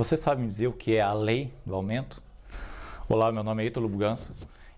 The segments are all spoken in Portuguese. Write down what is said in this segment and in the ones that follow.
Você sabe me dizer o que é a lei do aumento? Olá, meu nome é Ítalo Bugança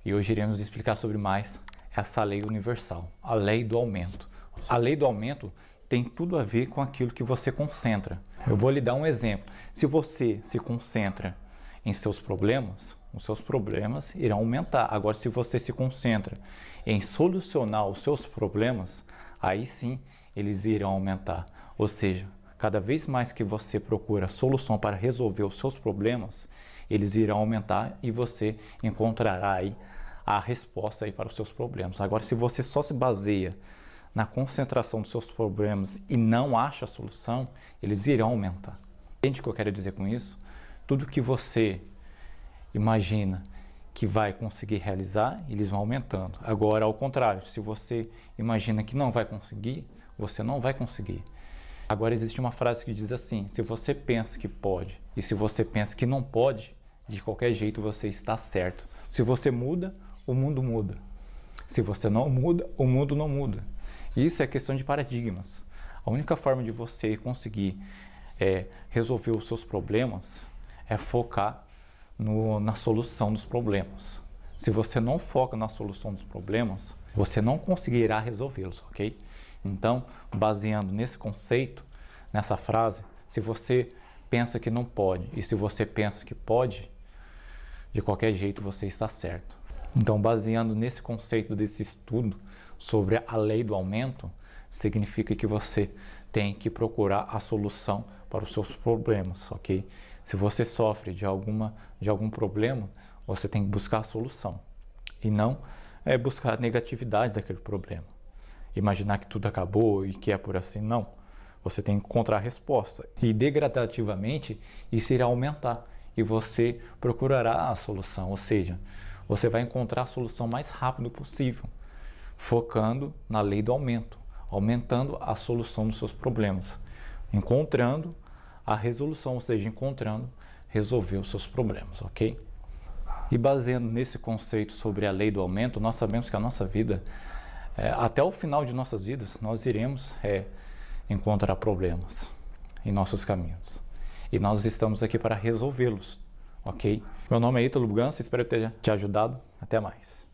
e hoje iremos explicar sobre mais essa lei universal, a lei do aumento. A lei do aumento tem tudo a ver com aquilo que você concentra. Eu vou lhe dar um exemplo. Se você se concentra em seus problemas, os seus problemas irão aumentar. Agora, se você se concentra em solucionar os seus problemas, aí sim eles irão aumentar. Ou seja, cada vez mais que você procura solução para resolver os seus problemas, eles irão aumentar e você encontrará aí a resposta aí para os seus problemas. Agora, se você só se baseia na concentração dos seus problemas e não acha a solução, eles irão aumentar. Entende o que eu quero dizer com isso? Tudo que você imagina que vai conseguir realizar, eles vão aumentando. Agora, ao contrário, se você imagina que não vai conseguir, você não vai conseguir. Agora, existe uma frase que diz assim: se você pensa que pode e se você pensa que não pode, de qualquer jeito você está certo. Se você muda, o mundo muda. Se você não muda, o mundo não muda. Isso é questão de paradigmas. A única forma de você conseguir é, resolver os seus problemas é focar no, na solução dos problemas. Se você não foca na solução dos problemas, você não conseguirá resolvê-los, ok? Então, baseando nesse conceito, nessa frase, se você pensa que não pode e se você pensa que pode, de qualquer jeito você está certo. Então, baseando nesse conceito desse estudo sobre a lei do aumento, significa que você tem que procurar a solução para os seus problemas, ok? Se você sofre de, alguma, de algum problema, você tem que buscar a solução e não é, buscar a negatividade daquele problema. Imaginar que tudo acabou e que é por assim, não. Você tem que encontrar a resposta. E degradativamente isso irá aumentar e você procurará a solução, ou seja, você vai encontrar a solução mais rápido possível, focando na lei do aumento, aumentando a solução dos seus problemas, encontrando a resolução, ou seja, encontrando resolver os seus problemas, ok? E baseando nesse conceito sobre a lei do aumento, nós sabemos que a nossa vida, é, até o final de nossas vidas, nós iremos é, encontrar problemas em nossos caminhos. E nós estamos aqui para resolvê-los, ok? Meu nome é Ítalo Bugança, espero ter te ajudado. Até mais.